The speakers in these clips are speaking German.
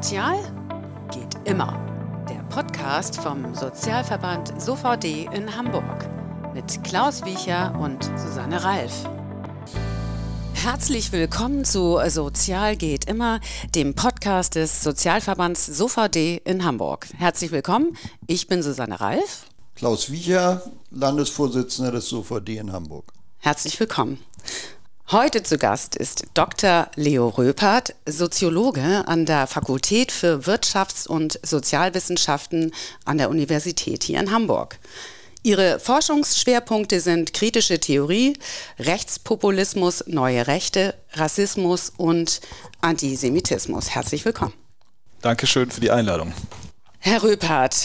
Sozial geht immer. Der Podcast vom Sozialverband SOVD in Hamburg mit Klaus Wiecher und Susanne Ralf. Herzlich willkommen zu Sozial geht immer, dem Podcast des Sozialverbands SOVD in Hamburg. Herzlich willkommen, ich bin Susanne Ralf. Klaus Wiecher, Landesvorsitzender des SOVD in Hamburg. Herzlich willkommen. Heute zu Gast ist Dr. Leo Röpert, Soziologe an der Fakultät für Wirtschafts- und Sozialwissenschaften an der Universität hier in Hamburg. Ihre Forschungsschwerpunkte sind kritische Theorie, Rechtspopulismus, neue Rechte, Rassismus und Antisemitismus. Herzlich willkommen. Dankeschön für die Einladung. Herr Röpert,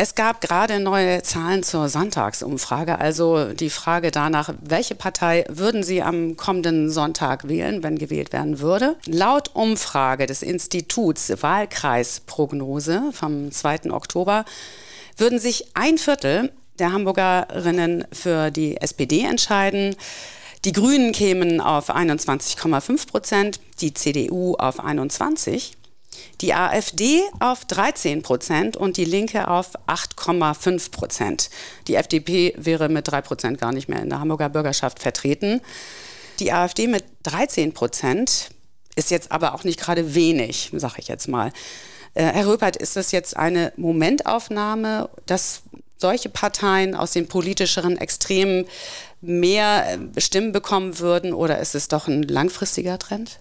es gab gerade neue Zahlen zur Sonntagsumfrage, also die Frage danach, welche Partei würden Sie am kommenden Sonntag wählen, wenn gewählt werden würde. Laut Umfrage des Instituts Wahlkreisprognose vom 2. Oktober würden sich ein Viertel der Hamburgerinnen für die SPD entscheiden. Die Grünen kämen auf 21,5 Prozent, die CDU auf 21 die AfD auf 13 Prozent und die Linke auf 8,5 Prozent. Die FDP wäre mit 3 Prozent gar nicht mehr in der Hamburger Bürgerschaft vertreten. Die AfD mit 13 Prozent ist jetzt aber auch nicht gerade wenig, sage ich jetzt mal. Äh, Herr Röpert, ist das jetzt eine Momentaufnahme, dass solche Parteien aus den politischeren Extremen mehr äh, Stimmen bekommen würden oder ist es doch ein langfristiger Trend?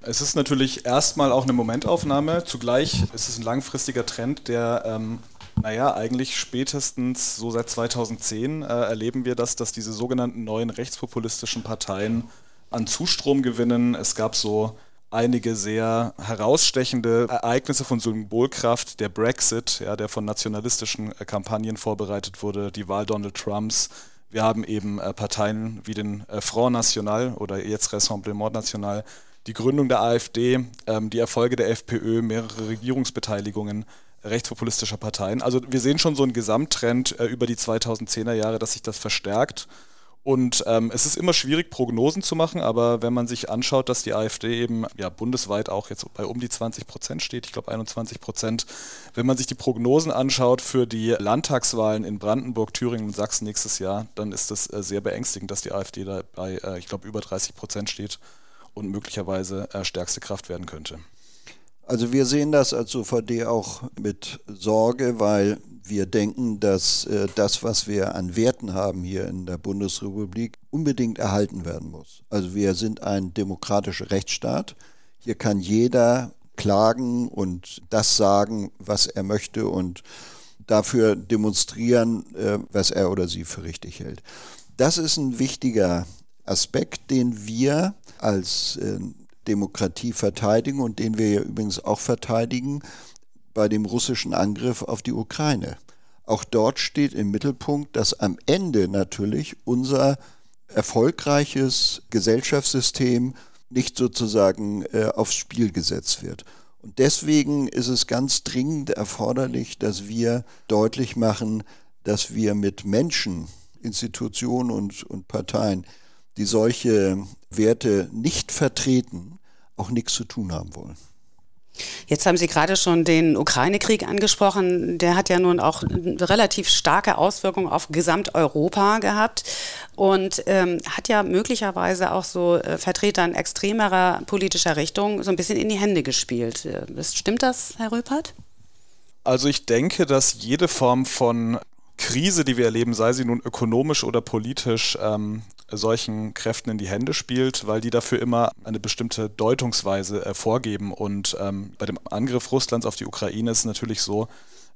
Es ist natürlich erstmal auch eine Momentaufnahme. Zugleich ist es ein langfristiger Trend, der, ähm, naja, eigentlich spätestens so seit 2010 äh, erleben wir das, dass diese sogenannten neuen rechtspopulistischen Parteien an Zustrom gewinnen. Es gab so einige sehr herausstechende Ereignisse von Symbolkraft. Der Brexit, ja, der von nationalistischen äh, Kampagnen vorbereitet wurde, die Wahl Donald Trumps. Wir haben eben äh, Parteien wie den äh, Front National oder jetzt Rassemblement National, die Gründung der AfD, ähm, die Erfolge der FPÖ, mehrere Regierungsbeteiligungen rechtspopulistischer Parteien. Also wir sehen schon so einen Gesamttrend äh, über die 2010er Jahre, dass sich das verstärkt. Und ähm, es ist immer schwierig, Prognosen zu machen, aber wenn man sich anschaut, dass die AfD eben ja bundesweit auch jetzt bei um die 20 Prozent steht, ich glaube 21 Prozent, wenn man sich die Prognosen anschaut für die Landtagswahlen in Brandenburg, Thüringen und Sachsen nächstes Jahr, dann ist das äh, sehr beängstigend, dass die AfD da bei, äh, ich glaube, über 30 Prozent steht und möglicherweise äh, stärkste Kraft werden könnte. Also wir sehen das als OVD auch mit Sorge, weil wir denken, dass äh, das, was wir an Werten haben hier in der Bundesrepublik, unbedingt erhalten werden muss. Also wir sind ein demokratischer Rechtsstaat. Hier kann jeder klagen und das sagen, was er möchte und dafür demonstrieren, äh, was er oder sie für richtig hält. Das ist ein wichtiger Aspekt, den wir als äh, Demokratie verteidigen und den wir ja übrigens auch verteidigen bei dem russischen Angriff auf die Ukraine. Auch dort steht im Mittelpunkt, dass am Ende natürlich unser erfolgreiches Gesellschaftssystem nicht sozusagen äh, aufs Spiel gesetzt wird. Und deswegen ist es ganz dringend erforderlich, dass wir deutlich machen, dass wir mit Menschen, Institutionen und, und Parteien die solche Werte nicht vertreten, auch nichts zu tun haben wollen. Jetzt haben Sie gerade schon den Ukraine-Krieg angesprochen. Der hat ja nun auch relativ starke Auswirkungen auf Gesamteuropa gehabt und ähm, hat ja möglicherweise auch so äh, Vertretern extremerer politischer Richtung so ein bisschen in die Hände gespielt. Äh, stimmt das, Herr Röpert? Also ich denke, dass jede Form von Krise, die wir erleben, sei sie nun ökonomisch oder politisch, ähm, solchen Kräften in die Hände spielt, weil die dafür immer eine bestimmte Deutungsweise äh, vorgeben. Und ähm, bei dem Angriff Russlands auf die Ukraine ist es natürlich so,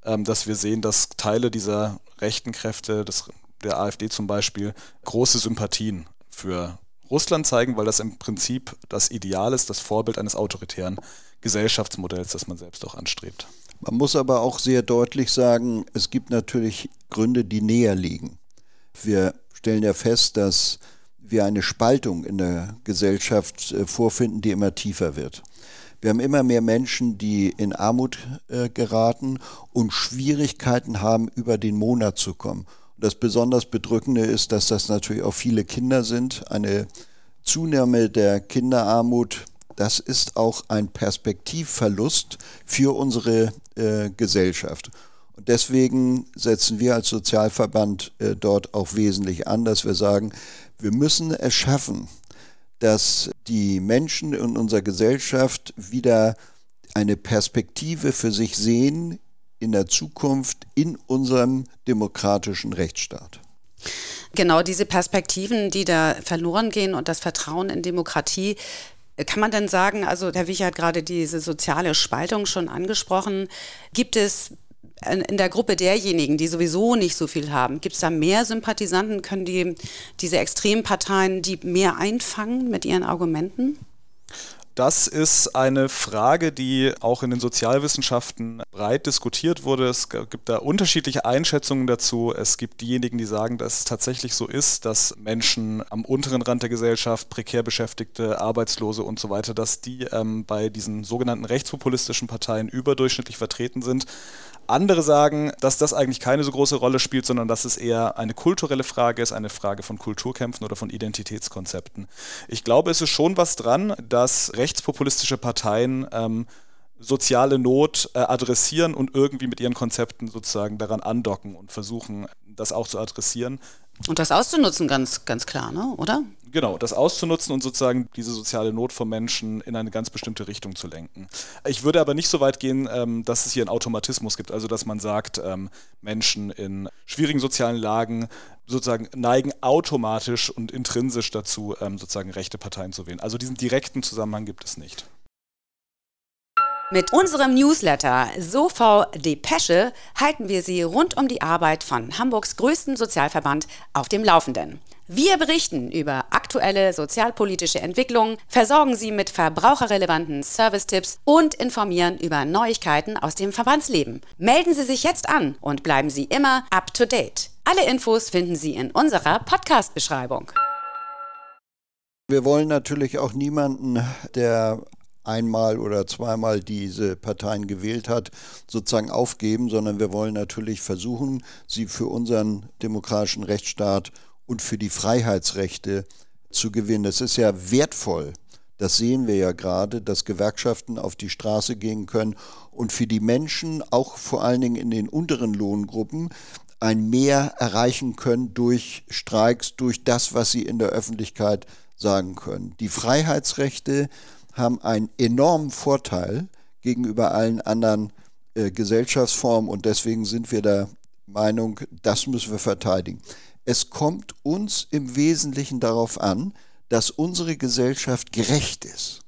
ähm, dass wir sehen, dass Teile dieser rechten Kräfte, des, der AfD zum Beispiel, große Sympathien für Russland zeigen, weil das im Prinzip das Ideal ist, das Vorbild eines autoritären Gesellschaftsmodells, das man selbst auch anstrebt. Man muss aber auch sehr deutlich sagen, es gibt natürlich Gründe, die näher liegen. Wir stellen ja fest, dass wir eine Spaltung in der Gesellschaft äh, vorfinden, die immer tiefer wird. Wir haben immer mehr Menschen, die in Armut äh, geraten und Schwierigkeiten haben, über den Monat zu kommen. Und das besonders Bedrückende ist, dass das natürlich auch viele Kinder sind. Eine Zunahme der Kinderarmut das ist auch ein Perspektivverlust für unsere äh, Gesellschaft. Und deswegen setzen wir als Sozialverband äh, dort auch wesentlich an, dass wir sagen, wir müssen es schaffen, dass die Menschen in unserer Gesellschaft wieder eine Perspektive für sich sehen in der Zukunft in unserem demokratischen Rechtsstaat. Genau diese Perspektiven, die da verloren gehen und das Vertrauen in Demokratie, kann man denn sagen, also Herr Wiecher hat gerade diese soziale Spaltung schon angesprochen, gibt es in der Gruppe derjenigen, die sowieso nicht so viel haben, gibt es da mehr Sympathisanten? Können die diese Extremparteien die mehr einfangen mit ihren Argumenten? Das ist eine Frage, die auch in den Sozialwissenschaften breit diskutiert wurde. Es gibt da unterschiedliche Einschätzungen dazu. Es gibt diejenigen, die sagen, dass es tatsächlich so ist, dass Menschen am unteren Rand der Gesellschaft, prekär Beschäftigte, Arbeitslose und so weiter, dass die ähm, bei diesen sogenannten rechtspopulistischen Parteien überdurchschnittlich vertreten sind. Andere sagen, dass das eigentlich keine so große Rolle spielt, sondern dass es eher eine kulturelle Frage ist, eine Frage von Kulturkämpfen oder von Identitätskonzepten. Ich glaube, es ist schon was dran, dass rechtspopulistische Parteien ähm, soziale Not äh, adressieren und irgendwie mit ihren Konzepten sozusagen daran andocken und versuchen, das auch zu adressieren. Und das auszunutzen, ganz, ganz klar, ne? oder? Genau, das auszunutzen und sozusagen diese soziale Not von Menschen in eine ganz bestimmte Richtung zu lenken. Ich würde aber nicht so weit gehen, ähm, dass es hier einen Automatismus gibt, also dass man sagt, ähm, Menschen in schwierigen sozialen Lagen sozusagen neigen automatisch und intrinsisch dazu, ähm, sozusagen rechte Parteien zu wählen. Also diesen direkten Zusammenhang gibt es nicht. Mit unserem Newsletter SOV Depesche halten wir Sie rund um die Arbeit von Hamburgs größten Sozialverband auf dem Laufenden. Wir berichten über aktuelle sozialpolitische Entwicklungen, versorgen Sie mit verbraucherrelevanten Service-Tipps und informieren über Neuigkeiten aus dem Verbandsleben. Melden Sie sich jetzt an und bleiben Sie immer up to date. Alle Infos finden Sie in unserer Podcast-Beschreibung. Wir wollen natürlich auch niemanden, der einmal oder zweimal diese Parteien gewählt hat, sozusagen aufgeben, sondern wir wollen natürlich versuchen, sie für unseren demokratischen Rechtsstaat und für die Freiheitsrechte zu gewinnen. Es ist ja wertvoll, das sehen wir ja gerade, dass Gewerkschaften auf die Straße gehen können und für die Menschen, auch vor allen Dingen in den unteren Lohngruppen, ein Mehr erreichen können durch Streiks, durch das, was sie in der Öffentlichkeit sagen können. Die Freiheitsrechte haben einen enormen Vorteil gegenüber allen anderen äh, Gesellschaftsformen und deswegen sind wir der Meinung, das müssen wir verteidigen. Es kommt uns im Wesentlichen darauf an, dass unsere Gesellschaft gerecht ist.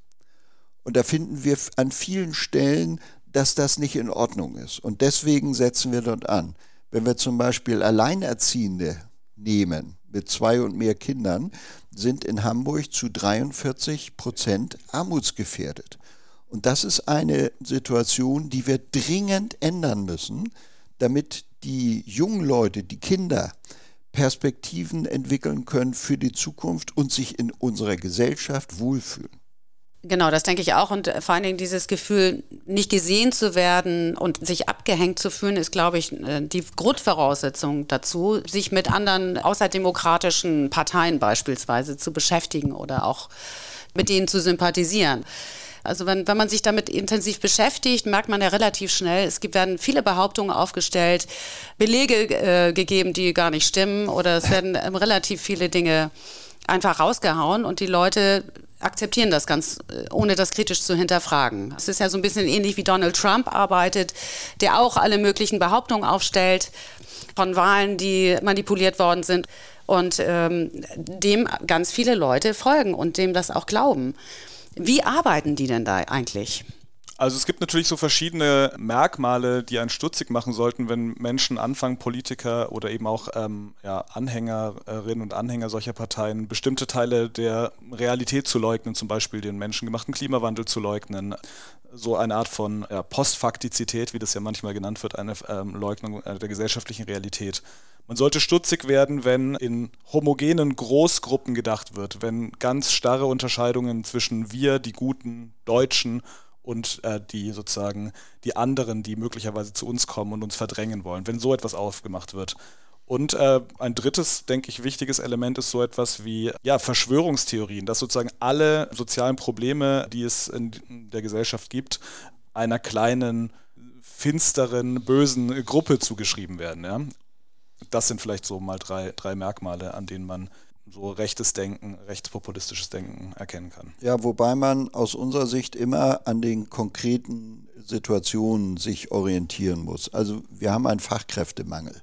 Und da finden wir an vielen Stellen, dass das nicht in Ordnung ist. Und deswegen setzen wir dort an. Wenn wir zum Beispiel Alleinerziehende nehmen mit zwei und mehr Kindern, sind in Hamburg zu 43 Prozent armutsgefährdet. Und das ist eine Situation, die wir dringend ändern müssen, damit die jungen Leute, die Kinder, Perspektiven entwickeln können für die Zukunft und sich in unserer Gesellschaft wohlfühlen. Genau, das denke ich auch. Und vor allen Dingen dieses Gefühl, nicht gesehen zu werden und sich abgehängt zu fühlen, ist, glaube ich, äh, die Grundvoraussetzung dazu, sich mit anderen außerdemokratischen Parteien beispielsweise zu beschäftigen oder auch mit denen zu sympathisieren. Also wenn, wenn man sich damit intensiv beschäftigt, merkt man ja relativ schnell, es gibt, werden viele Behauptungen aufgestellt, Belege äh, gegeben, die gar nicht stimmen oder es werden ähm, relativ viele Dinge einfach rausgehauen und die Leute akzeptieren das ganz, äh, ohne das kritisch zu hinterfragen. Es ist ja so ein bisschen ähnlich wie Donald Trump arbeitet, der auch alle möglichen Behauptungen aufstellt von Wahlen, die manipuliert worden sind und ähm, dem ganz viele Leute folgen und dem das auch glauben. Wie arbeiten die denn da eigentlich? Also es gibt natürlich so verschiedene Merkmale, die einen stutzig machen sollten, wenn Menschen anfangen, Politiker oder eben auch ähm, ja, Anhängerinnen und Anhänger solcher Parteien, bestimmte Teile der Realität zu leugnen, zum Beispiel den menschengemachten Klimawandel zu leugnen, so eine Art von ja, Postfaktizität, wie das ja manchmal genannt wird, eine ähm, Leugnung äh, der gesellschaftlichen Realität. Man sollte stutzig werden, wenn in homogenen Großgruppen gedacht wird, wenn ganz starre Unterscheidungen zwischen wir, die guten Deutschen, und äh, die sozusagen die anderen, die möglicherweise zu uns kommen und uns verdrängen wollen, wenn so etwas aufgemacht wird. Und äh, ein drittes, denke ich, wichtiges Element ist so etwas wie ja, Verschwörungstheorien, dass sozusagen alle sozialen Probleme, die es in der Gesellschaft gibt, einer kleinen, finsteren, bösen Gruppe zugeschrieben werden. Ja? Das sind vielleicht so mal drei, drei Merkmale, an denen man so rechtes Denken, rechtspopulistisches Denken erkennen kann. Ja, wobei man aus unserer Sicht immer an den konkreten Situationen sich orientieren muss. Also wir haben einen Fachkräftemangel.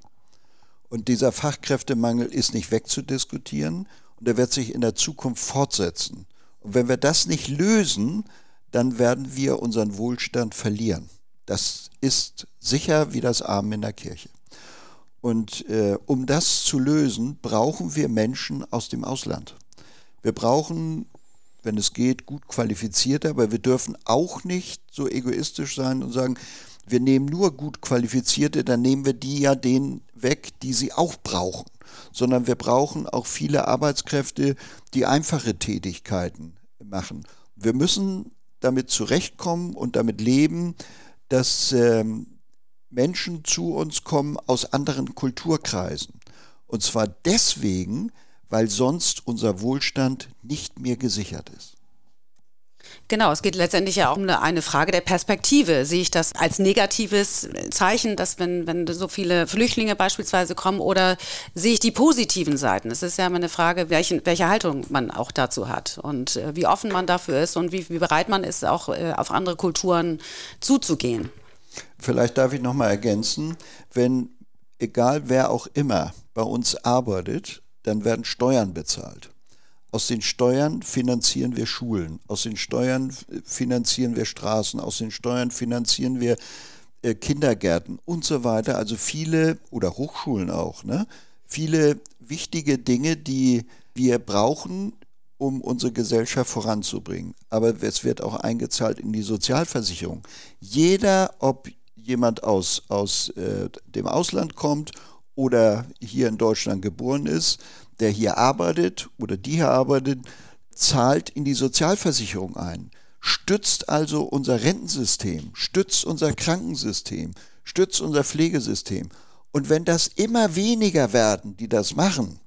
Und dieser Fachkräftemangel ist nicht wegzudiskutieren und er wird sich in der Zukunft fortsetzen. Und wenn wir das nicht lösen, dann werden wir unseren Wohlstand verlieren. Das ist sicher wie das Armen in der Kirche. Und äh, um das zu lösen, brauchen wir Menschen aus dem Ausland. Wir brauchen, wenn es geht, gut qualifizierte, aber wir dürfen auch nicht so egoistisch sein und sagen, wir nehmen nur gut qualifizierte, dann nehmen wir die ja denen weg, die sie auch brauchen, sondern wir brauchen auch viele Arbeitskräfte, die einfache Tätigkeiten machen. Wir müssen damit zurechtkommen und damit leben, dass ähm, Menschen zu uns kommen aus anderen Kulturkreisen. Und zwar deswegen, weil sonst unser Wohlstand nicht mehr gesichert ist. Genau, es geht letztendlich ja auch um eine, Frage der Perspektive. Sehe ich das als negatives Zeichen, dass wenn, wenn so viele Flüchtlinge beispielsweise kommen oder sehe ich die positiven Seiten? Es ist ja immer eine Frage, welche, welche Haltung man auch dazu hat und äh, wie offen man dafür ist und wie, wie bereit man ist, auch äh, auf andere Kulturen zuzugehen. Vielleicht darf ich noch mal ergänzen, wenn egal wer auch immer bei uns arbeitet, dann werden Steuern bezahlt. Aus den Steuern finanzieren wir Schulen, aus den Steuern finanzieren wir Straßen, aus den Steuern finanzieren wir äh, Kindergärten und so weiter. Also viele, oder Hochschulen auch, ne? viele wichtige Dinge, die wir brauchen, um unsere Gesellschaft voranzubringen. Aber es wird auch eingezahlt in die Sozialversicherung. Jeder, ob jemand aus, aus äh, dem Ausland kommt oder hier in Deutschland geboren ist, der hier arbeitet oder die hier arbeitet, zahlt in die Sozialversicherung ein, stützt also unser Rentensystem, stützt unser Krankensystem, stützt unser Pflegesystem. Und wenn das immer weniger werden, die das machen,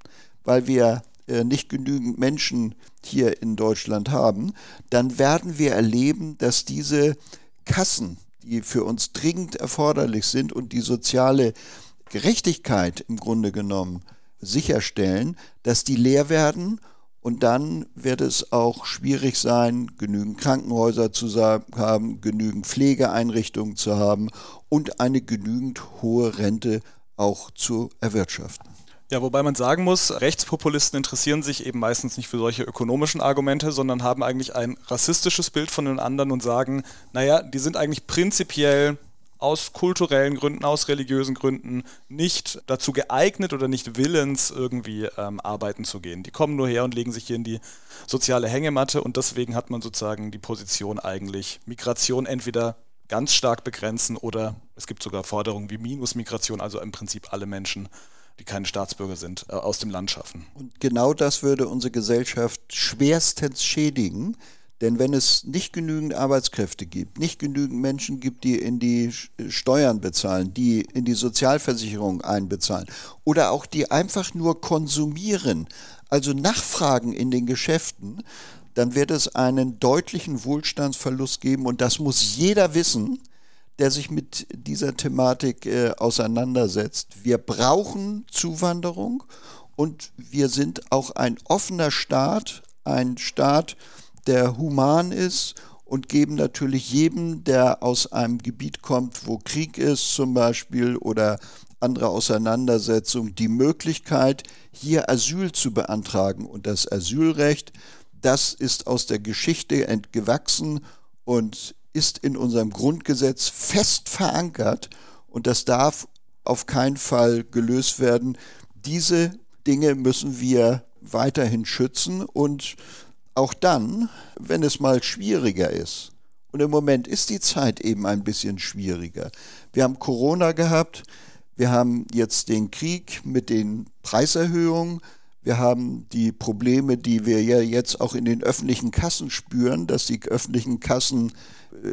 weil wir nicht genügend Menschen hier in Deutschland haben, dann werden wir erleben, dass diese Kassen, die für uns dringend erforderlich sind und die soziale Gerechtigkeit im Grunde genommen sicherstellen, dass die leer werden und dann wird es auch schwierig sein, genügend Krankenhäuser zu haben, genügend Pflegeeinrichtungen zu haben und eine genügend hohe Rente auch zu erwirtschaften. Ja, wobei man sagen muss, Rechtspopulisten interessieren sich eben meistens nicht für solche ökonomischen Argumente, sondern haben eigentlich ein rassistisches Bild von den anderen und sagen, naja, die sind eigentlich prinzipiell aus kulturellen Gründen, aus religiösen Gründen nicht dazu geeignet oder nicht willens, irgendwie ähm, arbeiten zu gehen. Die kommen nur her und legen sich hier in die soziale Hängematte und deswegen hat man sozusagen die Position eigentlich, Migration entweder ganz stark begrenzen oder es gibt sogar Forderungen wie Minusmigration, also im Prinzip alle Menschen die keine Staatsbürger sind, äh, aus dem Land schaffen. Und genau das würde unsere Gesellschaft schwerstens schädigen. Denn wenn es nicht genügend Arbeitskräfte gibt, nicht genügend Menschen gibt, die in die Steuern bezahlen, die in die Sozialversicherung einbezahlen oder auch die einfach nur konsumieren, also nachfragen in den Geschäften, dann wird es einen deutlichen Wohlstandsverlust geben und das muss jeder wissen, der sich mit dieser Thematik äh, auseinandersetzt. Wir brauchen Zuwanderung und wir sind auch ein offener Staat, ein Staat, der human ist und geben natürlich jedem, der aus einem Gebiet kommt, wo Krieg ist zum Beispiel oder andere Auseinandersetzungen, die Möglichkeit, hier Asyl zu beantragen. Und das Asylrecht, das ist aus der Geschichte entgewachsen und ist in unserem Grundgesetz fest verankert und das darf auf keinen Fall gelöst werden. Diese Dinge müssen wir weiterhin schützen und auch dann, wenn es mal schwieriger ist. Und im Moment ist die Zeit eben ein bisschen schwieriger. Wir haben Corona gehabt, wir haben jetzt den Krieg mit den Preiserhöhungen, wir haben die Probleme, die wir ja jetzt auch in den öffentlichen Kassen spüren, dass die öffentlichen Kassen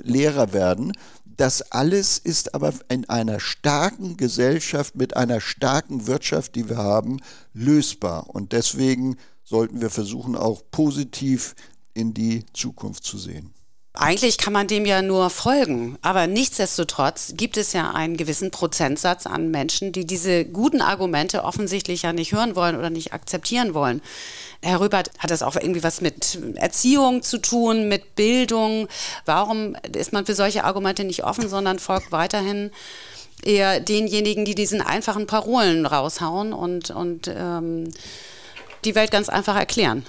Lehrer werden. Das alles ist aber in einer starken Gesellschaft mit einer starken Wirtschaft, die wir haben, lösbar. Und deswegen sollten wir versuchen, auch positiv in die Zukunft zu sehen. Eigentlich kann man dem ja nur folgen, aber nichtsdestotrotz gibt es ja einen gewissen Prozentsatz an Menschen, die diese guten Argumente offensichtlich ja nicht hören wollen oder nicht akzeptieren wollen. Herr Rübert, hat das auch irgendwie was mit Erziehung zu tun, mit Bildung? Warum ist man für solche Argumente nicht offen, sondern folgt weiterhin eher denjenigen, die diesen einfachen Parolen raushauen und, und ähm, die Welt ganz einfach erklären?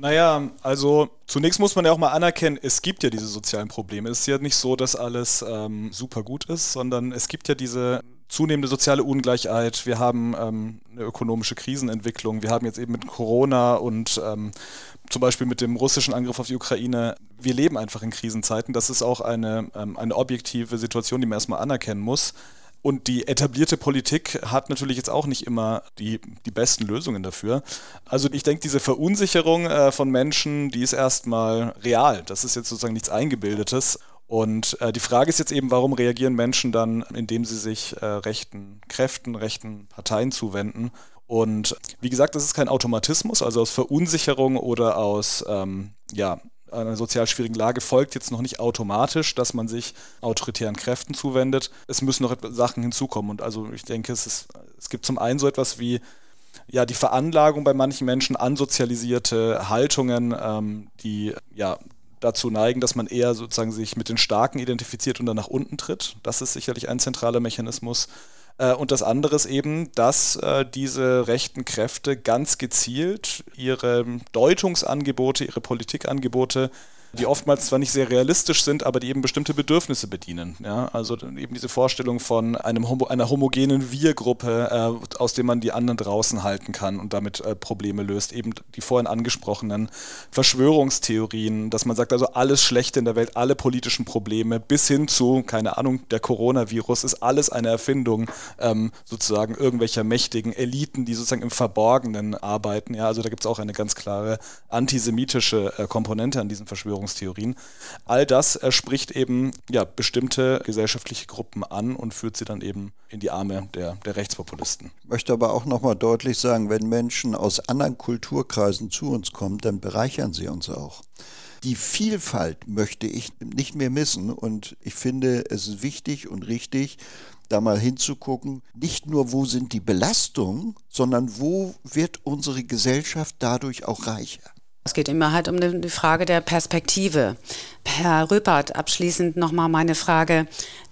Naja, also zunächst muss man ja auch mal anerkennen, es gibt ja diese sozialen Probleme. Es ist ja nicht so, dass alles ähm, super gut ist, sondern es gibt ja diese zunehmende soziale Ungleichheit. Wir haben ähm, eine ökonomische Krisenentwicklung. Wir haben jetzt eben mit Corona und ähm, zum Beispiel mit dem russischen Angriff auf die Ukraine. Wir leben einfach in Krisenzeiten. Das ist auch eine, ähm, eine objektive Situation, die man erstmal anerkennen muss. Und die etablierte Politik hat natürlich jetzt auch nicht immer die, die besten Lösungen dafür. Also ich denke, diese Verunsicherung äh, von Menschen, die ist erstmal real. Das ist jetzt sozusagen nichts Eingebildetes. Und äh, die Frage ist jetzt eben, warum reagieren Menschen dann, indem sie sich äh, rechten Kräften, rechten Parteien zuwenden? Und wie gesagt, das ist kein Automatismus, also aus Verunsicherung oder aus ähm, ja, einer sozial schwierigen Lage folgt jetzt noch nicht automatisch, dass man sich autoritären Kräften zuwendet. Es müssen noch Sachen hinzukommen. Und also ich denke, es, ist, es gibt zum einen so etwas wie ja, die Veranlagung bei manchen Menschen an sozialisierte Haltungen, ähm, die ja dazu neigen, dass man eher sozusagen sich mit den Starken identifiziert und dann nach unten tritt. Das ist sicherlich ein zentraler Mechanismus. Äh, und das andere ist eben, dass äh, diese rechten Kräfte ganz gezielt ihre Deutungsangebote, ihre Politikangebote die oftmals zwar nicht sehr realistisch sind, aber die eben bestimmte Bedürfnisse bedienen. Ja? Also eben diese Vorstellung von einem Homo, einer homogenen Wir-Gruppe, äh, aus dem man die anderen draußen halten kann und damit äh, Probleme löst. Eben die vorhin angesprochenen Verschwörungstheorien, dass man sagt, also alles Schlechte in der Welt, alle politischen Probleme bis hin zu, keine Ahnung, der Coronavirus ist alles eine Erfindung ähm, sozusagen irgendwelcher mächtigen Eliten, die sozusagen im Verborgenen arbeiten. Ja? Also da gibt es auch eine ganz klare antisemitische äh, Komponente an diesen Verschwörungstheorien. Verschwörungstheorien. All das spricht eben ja, bestimmte gesellschaftliche Gruppen an und führt sie dann eben in die Arme der, der Rechtspopulisten. Ich möchte aber auch nochmal deutlich sagen, wenn Menschen aus anderen Kulturkreisen zu uns kommen, dann bereichern sie uns auch. Die Vielfalt möchte ich nicht mehr missen und ich finde, es ist wichtig und richtig, da mal hinzugucken, nicht nur wo sind die Belastungen, sondern wo wird unsere Gesellschaft dadurch auch reicher. Es geht immer halt um die Frage der Perspektive. Herr Röpert, abschließend nochmal meine Frage.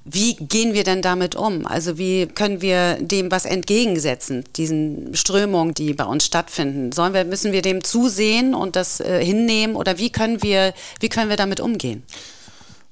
Wie gehen wir denn damit um? Also wie können wir dem was entgegensetzen, diesen Strömungen, die bei uns stattfinden? Sollen wir, müssen wir dem zusehen und das äh, hinnehmen oder wie können wir, wie können wir damit umgehen?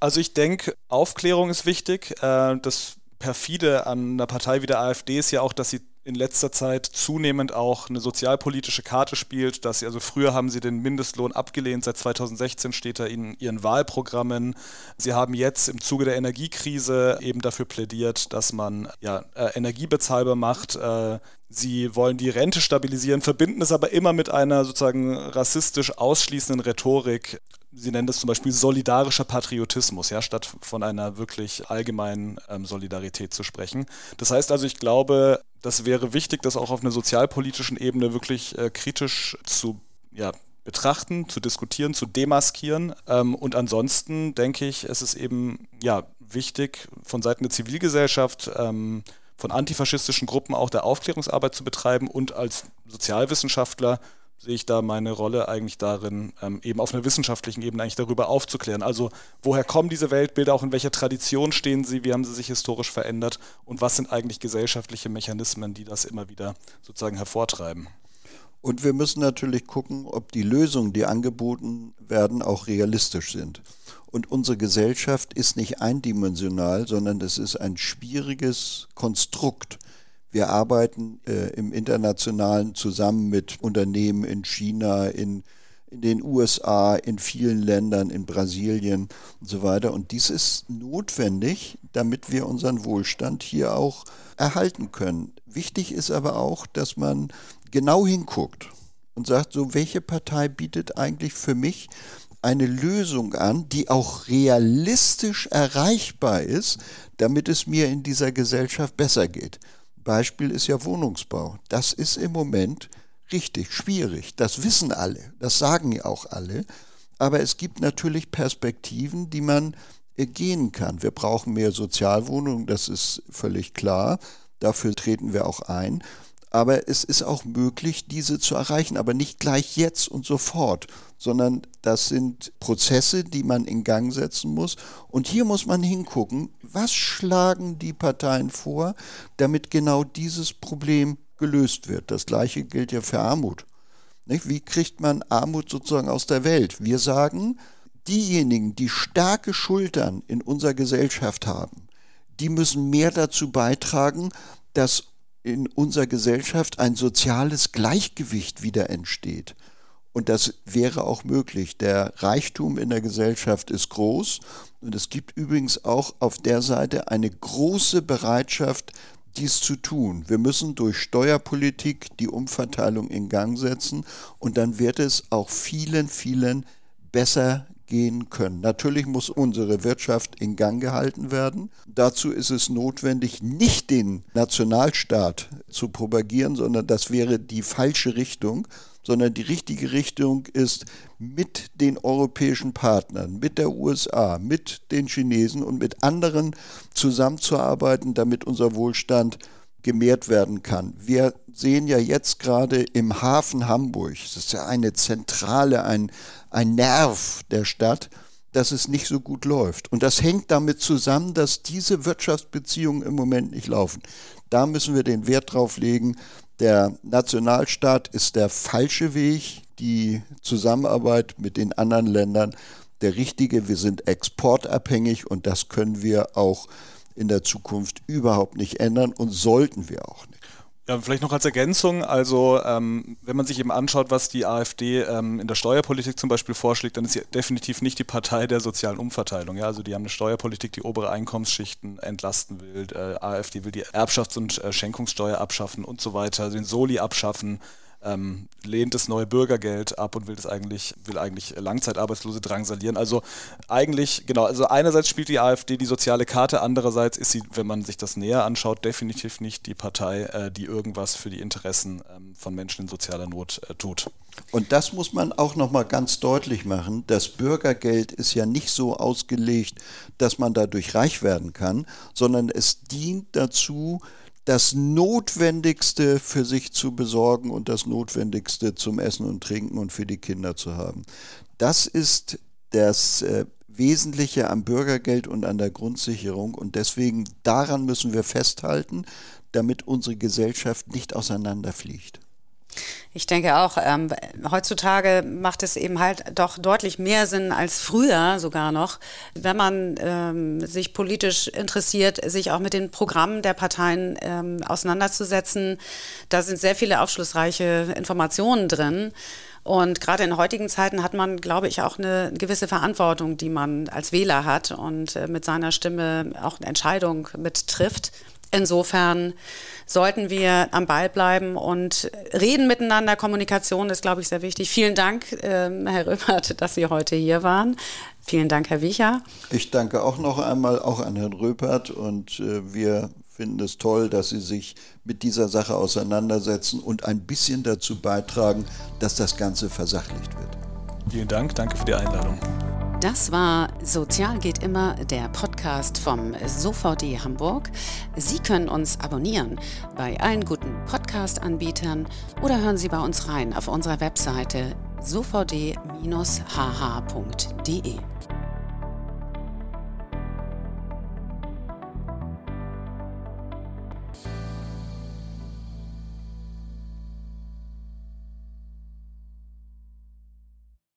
Also ich denke, Aufklärung ist wichtig. Äh, das perfide an einer Partei wie der AfD ist ja auch, dass sie in letzter Zeit zunehmend auch eine sozialpolitische Karte spielt, dass sie, also früher haben sie den Mindestlohn abgelehnt, seit 2016 steht er in ihren Wahlprogrammen. Sie haben jetzt im Zuge der Energiekrise eben dafür plädiert, dass man ja, äh, Energie bezahlbar macht. Äh, Sie wollen die Rente stabilisieren, verbinden es aber immer mit einer sozusagen rassistisch ausschließenden Rhetorik. Sie nennen das zum Beispiel solidarischer Patriotismus, ja, statt von einer wirklich allgemeinen ähm, Solidarität zu sprechen. Das heißt also, ich glaube, das wäre wichtig, das auch auf einer sozialpolitischen Ebene wirklich äh, kritisch zu ja, betrachten, zu diskutieren, zu demaskieren. Ähm, und ansonsten denke ich, es ist eben ja, wichtig, von Seiten der Zivilgesellschaft, ähm, von antifaschistischen Gruppen auch der Aufklärungsarbeit zu betreiben und als Sozialwissenschaftler sehe ich da meine Rolle eigentlich darin, ähm, eben auf einer wissenschaftlichen Ebene eigentlich darüber aufzuklären. Also woher kommen diese Weltbilder, auch in welcher Tradition stehen sie, wie haben sie sich historisch verändert und was sind eigentlich gesellschaftliche Mechanismen, die das immer wieder sozusagen hervortreiben. Und wir müssen natürlich gucken, ob die Lösungen, die angeboten werden, auch realistisch sind. Und unsere Gesellschaft ist nicht eindimensional, sondern es ist ein schwieriges Konstrukt. Wir arbeiten äh, im internationalen zusammen mit Unternehmen in China, in, in den USA, in vielen Ländern, in Brasilien und so weiter. Und dies ist notwendig, damit wir unseren Wohlstand hier auch erhalten können. Wichtig ist aber auch, dass man genau hinguckt und sagt, so welche Partei bietet eigentlich für mich eine Lösung an, die auch realistisch erreichbar ist, damit es mir in dieser Gesellschaft besser geht. Beispiel ist ja Wohnungsbau. Das ist im Moment richtig schwierig. Das wissen alle, das sagen ja auch alle. Aber es gibt natürlich Perspektiven, die man gehen kann. Wir brauchen mehr Sozialwohnungen, das ist völlig klar. Dafür treten wir auch ein. Aber es ist auch möglich, diese zu erreichen, aber nicht gleich jetzt und sofort, sondern das sind Prozesse, die man in Gang setzen muss. Und hier muss man hingucken, was schlagen die Parteien vor, damit genau dieses Problem gelöst wird. Das gleiche gilt ja für Armut. Wie kriegt man Armut sozusagen aus der Welt? Wir sagen, diejenigen, die starke Schultern in unserer Gesellschaft haben, die müssen mehr dazu beitragen, dass in unserer Gesellschaft ein soziales Gleichgewicht wieder entsteht. Und das wäre auch möglich. Der Reichtum in der Gesellschaft ist groß und es gibt übrigens auch auf der Seite eine große Bereitschaft, dies zu tun. Wir müssen durch Steuerpolitik die Umverteilung in Gang setzen und dann wird es auch vielen, vielen besser gehen können. Natürlich muss unsere Wirtschaft in Gang gehalten werden. Dazu ist es notwendig, nicht den Nationalstaat zu propagieren, sondern das wäre die falsche Richtung, sondern die richtige Richtung ist, mit den europäischen Partnern, mit der USA, mit den Chinesen und mit anderen zusammenzuarbeiten, damit unser Wohlstand gemehrt werden kann. Wir sehen ja jetzt gerade im Hafen Hamburg, das ist ja eine Zentrale, ein, ein Nerv der Stadt, dass es nicht so gut läuft. Und das hängt damit zusammen, dass diese Wirtschaftsbeziehungen im Moment nicht laufen. Da müssen wir den Wert drauf legen. Der Nationalstaat ist der falsche Weg, die Zusammenarbeit mit den anderen Ländern der richtige. Wir sind exportabhängig und das können wir auch in der Zukunft überhaupt nicht ändern und sollten wir auch nicht. Ja, vielleicht noch als Ergänzung, also ähm, wenn man sich eben anschaut, was die AfD ähm, in der Steuerpolitik zum Beispiel vorschlägt, dann ist sie definitiv nicht die Partei der sozialen Umverteilung. Ja? Also die haben eine Steuerpolitik, die obere Einkommensschichten entlasten will. Äh, AfD will die Erbschafts- und äh, Schenkungssteuer abschaffen und so weiter, den Soli abschaffen ähm, lehnt das neue Bürgergeld ab und will das eigentlich, will eigentlich Langzeitarbeitslose drangsalieren. Also eigentlich, genau, also einerseits spielt die AfD die soziale Karte, andererseits ist sie, wenn man sich das näher anschaut, definitiv nicht die Partei, äh, die irgendwas für die Interessen ähm, von Menschen in sozialer Not äh, tut. Und das muss man auch noch mal ganz deutlich machen. Das Bürgergeld ist ja nicht so ausgelegt, dass man dadurch reich werden kann, sondern es dient dazu, das Notwendigste für sich zu besorgen und das Notwendigste zum Essen und Trinken und für die Kinder zu haben. Das ist das äh, Wesentliche am Bürgergeld und an der Grundsicherung und deswegen daran müssen wir festhalten, damit unsere Gesellschaft nicht auseinanderfliegt. Ich denke auch, ähm, heutzutage macht es eben halt doch deutlich mehr Sinn als früher sogar noch, wenn man ähm, sich politisch interessiert, sich auch mit den Programmen der Parteien ähm, auseinanderzusetzen. Da sind sehr viele aufschlussreiche Informationen drin. Und gerade in heutigen Zeiten hat man, glaube ich, auch eine gewisse Verantwortung, die man als Wähler hat und äh, mit seiner Stimme auch eine Entscheidung mittrifft. Insofern sollten wir am Ball bleiben und reden miteinander. Kommunikation ist, glaube ich, sehr wichtig. Vielen Dank, ähm, Herr Röpert, dass Sie heute hier waren. Vielen Dank, Herr Wiecher. Ich danke auch noch einmal auch an Herrn Röpert und äh, wir finden es toll, dass Sie sich mit dieser Sache auseinandersetzen und ein bisschen dazu beitragen, dass das Ganze versachlicht wird. Vielen Dank, danke für die Einladung. Das war Sozial geht immer, der Podcast vom SOVD Hamburg. Sie können uns abonnieren bei allen guten Podcast-Anbietern oder hören Sie bei uns rein auf unserer Webseite sovd-hh.de.